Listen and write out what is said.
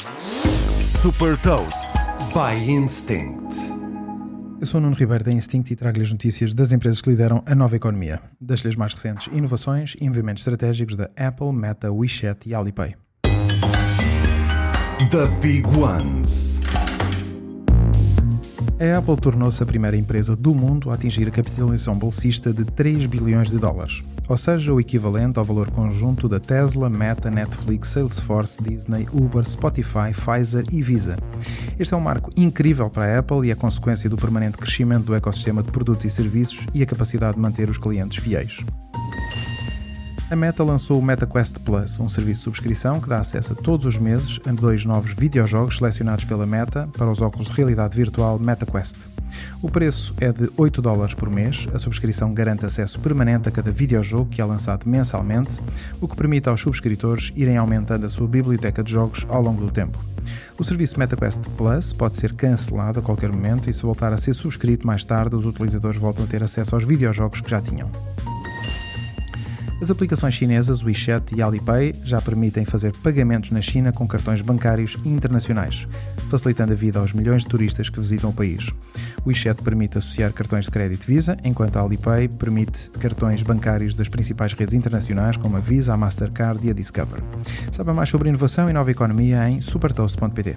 Super Toast by Instinct. Eu sou o Nuno Ribeiro da Instinct e trago-lhe as notícias das empresas que lideram a nova economia. Das lhes mais recentes inovações e movimentos estratégicos da Apple, Meta, WeChat e Alipay. The Big Ones. A Apple tornou-se a primeira empresa do mundo a atingir a capitalização bolsista de 3 bilhões de dólares, ou seja, o equivalente ao valor conjunto da Tesla, Meta, Netflix, Salesforce, Disney, Uber, Spotify, Pfizer e Visa. Este é um marco incrível para a Apple e é consequência do permanente crescimento do ecossistema de produtos e serviços e a capacidade de manter os clientes fiéis. A Meta lançou o MetaQuest Plus, um serviço de subscrição que dá acesso a todos os meses a dois novos videojogos selecionados pela Meta para os óculos de realidade virtual MetaQuest. O preço é de 8 dólares por mês, a subscrição garante acesso permanente a cada videojogo que é lançado mensalmente, o que permite aos subscritores irem aumentando a sua biblioteca de jogos ao longo do tempo. O serviço MetaQuest Plus pode ser cancelado a qualquer momento e se voltar a ser subscrito mais tarde, os utilizadores voltam a ter acesso aos videojogos que já tinham. As aplicações chinesas WeChat e Alipay já permitem fazer pagamentos na China com cartões bancários internacionais, facilitando a vida aos milhões de turistas que visitam o país. O WeChat permite associar cartões de crédito Visa, enquanto a Alipay permite cartões bancários das principais redes internacionais como a Visa, a Mastercard e a Discover. Saiba mais sobre inovação e nova economia em supertoast.pt.